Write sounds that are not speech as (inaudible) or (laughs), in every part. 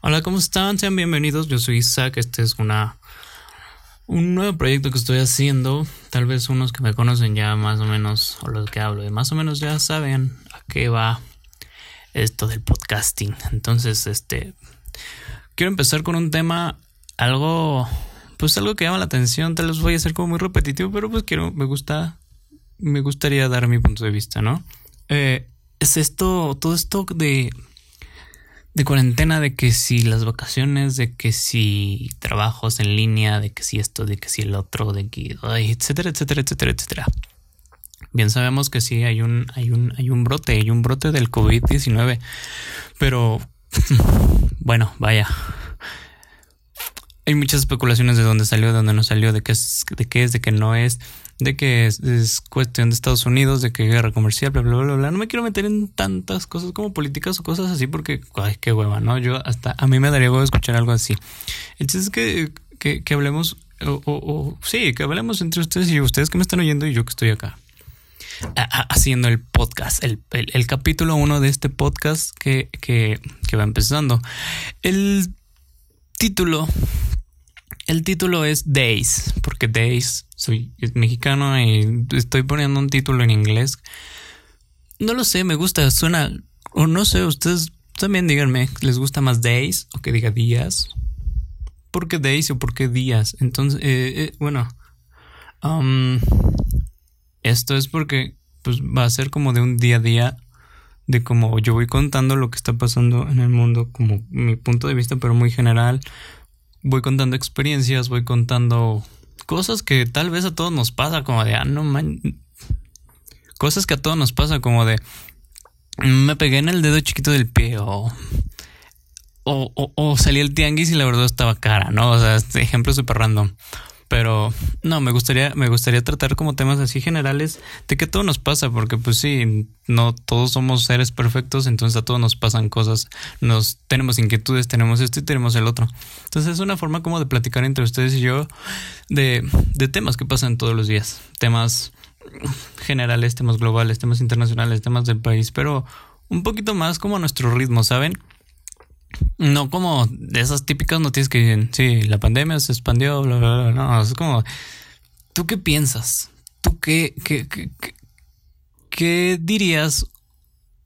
Hola, ¿cómo están? Sean bienvenidos. Yo soy Isaac. Este es una un nuevo proyecto que estoy haciendo. Tal vez unos que me conocen ya más o menos, o los que hablo de más o menos ya saben a qué va esto del podcasting. Entonces, este quiero empezar con un tema algo pues algo que llama la atención. Tal vez voy a ser como muy repetitivo, pero pues quiero me gusta me gustaría dar mi punto de vista, ¿no? Eh, es esto, todo esto de de cuarentena, de que si las vacaciones, de que si trabajos en línea, de que si esto, de que si el otro, de que, etcétera, etcétera, etcétera, etcétera. Bien sabemos que sí hay un, hay un, hay un brote, hay un brote del COVID-19, pero (laughs) bueno, vaya. Hay muchas especulaciones de dónde salió, de dónde no salió, de qué es, de qué es, de qué no es de que es, cuestión de Estados Unidos, de que guerra comercial, bla, bla, bla, bla. No me quiero meter en tantas cosas como políticas o cosas así porque, ay, qué hueva, ¿no? Yo hasta, a mí me daría huevo escuchar algo así. El chiste es que, que, hablemos, o, sí, que hablemos entre ustedes y ustedes que me están oyendo y yo que estoy acá. haciendo el podcast, el, el, capítulo uno de este podcast que, que va empezando. El título el título es Days, porque Days, soy mexicano y estoy poniendo un título en inglés. No lo sé, me gusta, suena, o no sé, ustedes también díganme, ¿les gusta más Days o que diga días? ¿Por qué Days o por qué días? Entonces, eh, eh, bueno, um, esto es porque pues, va a ser como de un día a día de como yo voy contando lo que está pasando en el mundo como mi punto de vista pero muy general voy contando experiencias, voy contando cosas que tal vez a todos nos pasa, como de, ah, no man. Cosas que a todos nos pasa, como de, me pegué en el dedo chiquito del pie o. O, o, salí el tianguis y la verdad estaba cara, ¿no? O sea, este ejemplo súper random. Pero no, me gustaría, me gustaría tratar como temas así generales de que todo nos pasa, porque pues sí, no todos somos seres perfectos, entonces a todos nos pasan cosas, nos tenemos inquietudes, tenemos esto y tenemos el otro. Entonces es una forma como de platicar entre ustedes y yo de, de temas que pasan todos los días, temas generales, temas globales, temas internacionales, temas del país, pero un poquito más como a nuestro ritmo, ¿saben? No como de esas típicas noticias que dicen, sí, la pandemia se expandió, bla, bla, bla. No, es como, ¿tú qué piensas? ¿Tú qué, qué, qué, qué dirías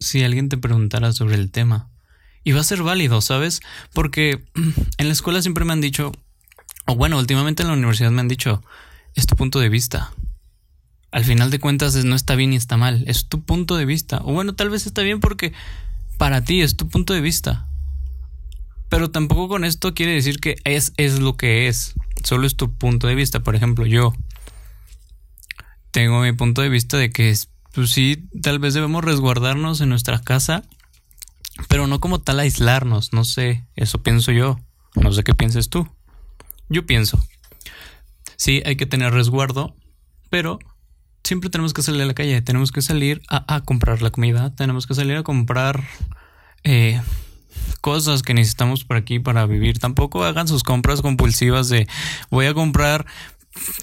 si alguien te preguntara sobre el tema? Y va a ser válido, ¿sabes? Porque (clears throat) en la escuela siempre me han dicho, o bueno, últimamente en la universidad me han dicho, es tu punto de vista. Al final de cuentas no está bien ni está mal, es tu punto de vista. O bueno, tal vez está bien porque para ti es tu punto de vista. Pero tampoco con esto quiere decir que es, es lo que es. Solo es tu punto de vista. Por ejemplo, yo tengo mi punto de vista de que pues sí, tal vez debemos resguardarnos en nuestra casa, pero no como tal aislarnos. No sé, eso pienso yo. No sé qué pienses tú. Yo pienso. Sí, hay que tener resguardo, pero siempre tenemos que salir a la calle. Tenemos que salir a, a comprar la comida. Tenemos que salir a comprar eh, cosas que necesitamos por aquí para vivir. Tampoco hagan sus compras compulsivas de voy a comprar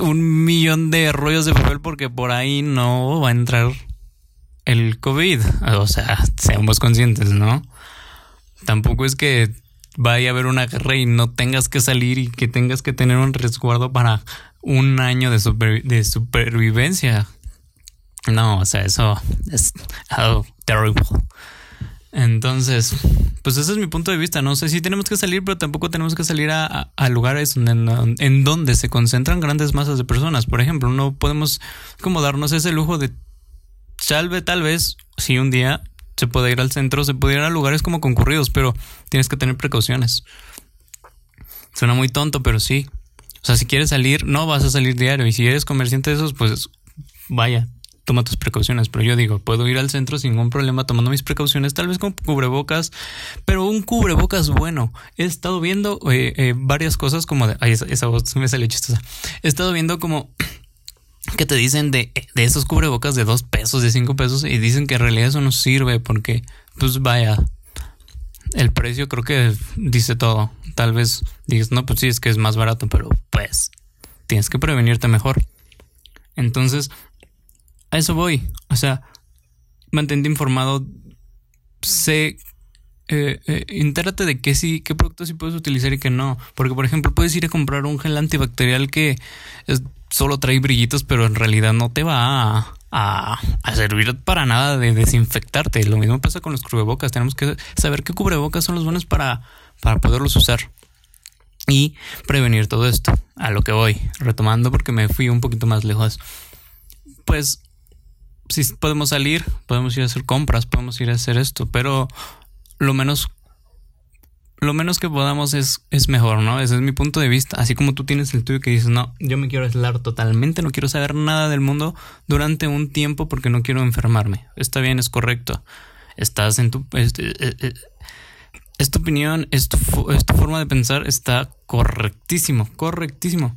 un millón de rollos de papel porque por ahí no va a entrar el COVID. O sea, seamos conscientes, ¿no? Tampoco es que vaya a haber una guerra y no tengas que salir y que tengas que tener un resguardo para un año de, de supervivencia. No, o sea, eso es algo terrible. Entonces, pues ese es mi punto de vista. No sé si tenemos que salir, pero tampoco tenemos que salir a, lugares en, donde se concentran grandes masas de personas. Por ejemplo, no podemos como darnos ese lujo de salve tal vez si un día se puede ir al centro, se puede ir a lugares como concurridos, pero tienes que tener precauciones. Suena muy tonto, pero sí. O sea, si quieres salir, no vas a salir diario. Y si eres comerciante de esos, pues vaya, toma tus precauciones. Pero yo digo, puedo ir al centro sin ningún problema tomando mis precauciones, tal vez con cubrebocas, pero un cubrebocas bueno. He estado viendo eh, eh, varias cosas como de. Ay, esa, voz me salió chistosa. He estado viendo como (clears throat) que te dicen de, de esos cubrebocas de dos pesos, de cinco pesos, y dicen que en realidad eso no sirve porque, pues vaya, el precio creo que dice todo. Tal vez digas, no, pues sí, es que es más barato, pero pues tienes que prevenirte mejor. Entonces, a eso voy. O sea, mantente informado. Sé eh, eh, entérate de qué sí, qué productos sí puedes utilizar y qué no. Porque, por ejemplo, puedes ir a comprar un gel antibacterial que solo trae brillitos, pero en realidad no te va a, a, servir para nada de desinfectarte. Lo mismo pasa con los cubrebocas. Tenemos que saber qué cubrebocas son los buenos para, para poderlos usar y prevenir todo esto. A lo que voy, retomando porque me fui un poquito más lejos. Pues si podemos salir, podemos ir a hacer compras, podemos ir a hacer esto, pero lo menos lo menos que podamos es, es mejor, ¿no? Ese es mi punto de vista. Así como tú tienes el tuyo que dices, no, yo me quiero aislar totalmente, no quiero saber nada del mundo durante un tiempo porque no quiero enfermarme. Está bien, es correcto. Estás en tu... Es, opinión, es tu, es tu forma de pensar, está correctísimo, correctísimo.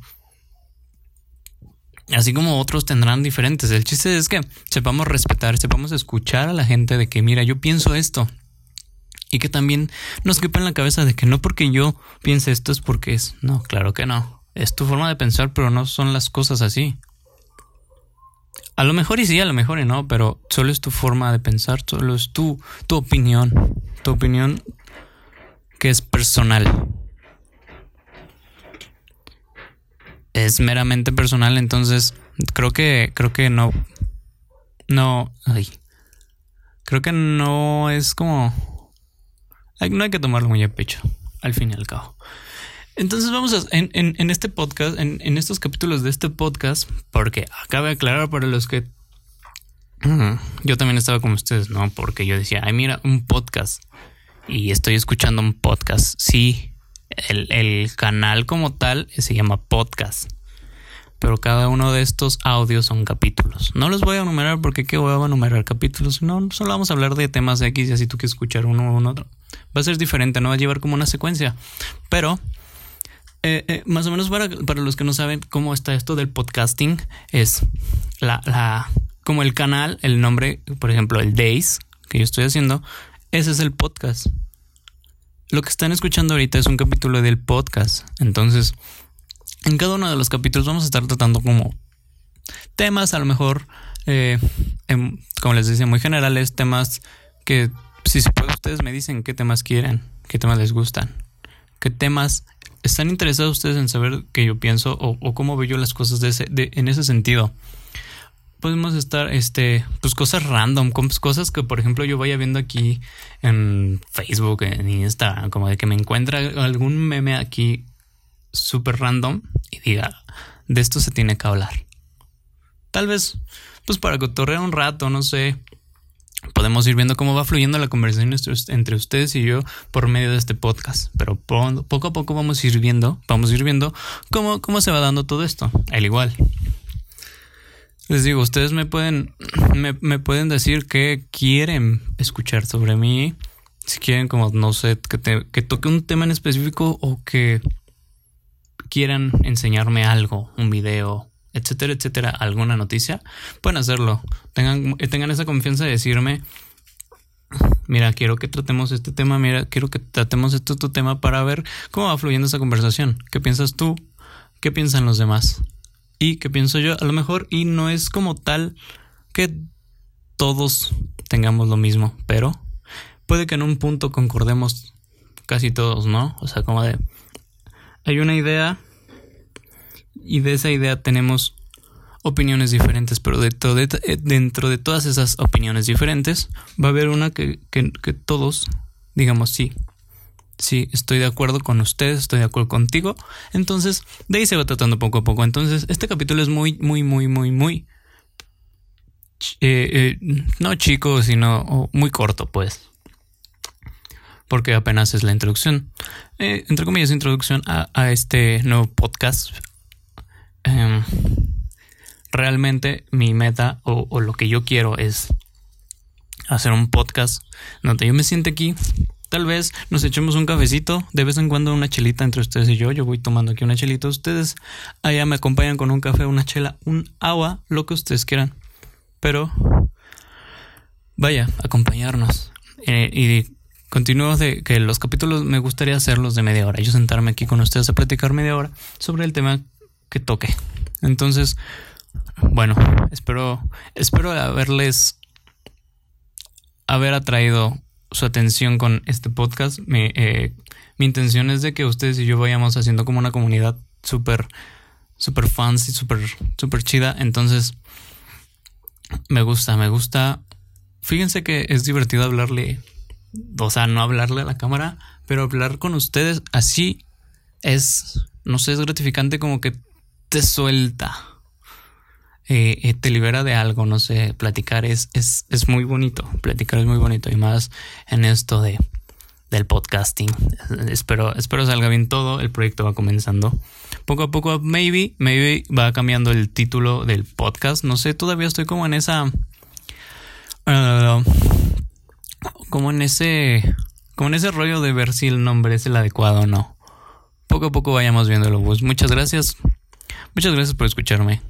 Así como otros tendrán diferentes. El chiste es que sepamos respetar, sepamos escuchar a la gente de que, mira, yo pienso esto, y que también nos quepa en la cabeza de que no porque yo piense esto es porque es. No, claro que no. Es tu forma de pensar, pero no son las cosas así. A lo mejor y sí, a lo mejor y no, pero solo es tu forma de pensar, solo es tu, tu opinión. Tu opinión que es personal. Es meramente personal, entonces creo que creo que no no ay, creo que no es como no hay que tomarlo muy a pecho, al fin y al cabo. Entonces vamos a, en, en, este podcast, en, en, estos capítulos de este podcast, porque acaba de aclarar para los que... Yo también estaba como ustedes, ¿no? Porque yo decía, ay, mira, un podcast. Y estoy escuchando un podcast. Sí, el, el canal como tal se llama podcast pero cada uno de estos audios son capítulos. No los voy a enumerar porque qué voy a enumerar capítulos, no, solo vamos a hablar de temas X y así tú que escuchar uno o otro. Va a ser diferente, no va a llevar como una secuencia, pero eh, eh, más o menos para, para, los que no saben cómo está esto del podcasting, es la, la, como el canal, el nombre, por ejemplo, el Days que yo estoy haciendo, ese es el podcast. Lo que están escuchando ahorita es un capítulo del podcast. Entonces, en cada uno de los capítulos vamos a estar tratando como temas, a lo mejor, eh, como les decía, muy generales, temas que si se puede ustedes me dicen qué temas quieren, qué temas les gustan, qué temas están interesados ustedes en saber qué yo pienso o, cómo veo yo las cosas de ese, en ese sentido. Podemos estar, este, pues cosas random, cosas que por ejemplo yo vaya viendo aquí en Facebook, en Instagram, como de que me encuentra algún meme aquí súper random y diga, de esto se tiene que hablar. Tal vez, pues para cotorrear un rato, no sé, podemos ir viendo cómo va fluyendo la conversación entre ustedes y yo por medio de este podcast. Pero poco a poco vamos a ir viendo, vamos a ir viendo cómo, cómo se va dando todo esto. Al igual. Les digo, ustedes me pueden, (clears throat) me, me pueden decir qué quieren escuchar sobre mí. Si quieren, como, no sé, que, que toque un tema en específico o que quieran enseñarme algo, un video, etcétera, etcétera, alguna noticia, pueden hacerlo. Tengan, tengan esa confianza de decirme, mira, quiero que tratemos este tema, mira, quiero que tratemos este tu tema para ver cómo va fluyendo esa conversación. ¿Qué piensas tú? ¿Qué piensan los demás? ¿Y qué pienso yo? A lo mejor, y no es como tal que todos tengamos lo mismo, pero puede que en un punto concordemos casi todos, ¿no? O sea, como de, hay una idea y de esa idea tenemos opiniones diferentes, pero eh, dentro de todas esas opiniones diferentes va a haber una que, todos digamos sí, sí, estoy de acuerdo con ustedes, estoy de acuerdo contigo. Entonces, de ahí se va tratando poco a poco. Entonces, este capítulo es muy, muy, muy, muy, muy... Eh, eh, no chico, sino muy corto, pues porque apenas es la introducción, eh, entre comillas, introducción a, este nuevo podcast. Em, realmente mi meta o, lo que yo quiero es hacer un podcast donde yo me siente aquí. Tal vez nos echemos un cafecito, de vez en cuando una chelita entre ustedes y yo. Yo voy tomando aquí una chelita. Ustedes allá me acompañan con un café, una chela, un agua, lo que ustedes quieran. Pero vaya, acompañarnos. Eh, y Continúo de que los capítulos me gustaría hacerlos de media hora. Yo sentarme aquí con ustedes a platicar media hora sobre el tema que toque. Entonces, bueno, espero, espero haberles haber atraído su atención con este podcast. Mi, eh, mi intención es de que ustedes y yo vayamos haciendo como una comunidad súper, súper fans y súper, súper chida. Entonces, me gusta, me gusta. Fíjense que es divertido hablarle, o sea, no hablarle a la cámara, pero hablar con ustedes así es, no sé, es gratificante como que te suelta. Eh, eh, te libera de algo, no sé, platicar es, es, es muy bonito, platicar es muy bonito y más en esto de, del podcasting. Espero, espero salga bien todo, el proyecto va comenzando. Poco a poco, maybe, maybe va cambiando el título del podcast, no sé, todavía estoy como en esa... Uh, como en ese... Como en ese rollo de ver si el nombre es el adecuado o no. Poco a poco vayamos viéndolo. Pues muchas gracias. Muchas gracias por escucharme.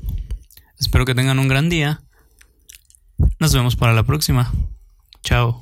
Espero que tengan un gran día. Nos vemos para la próxima. Chao.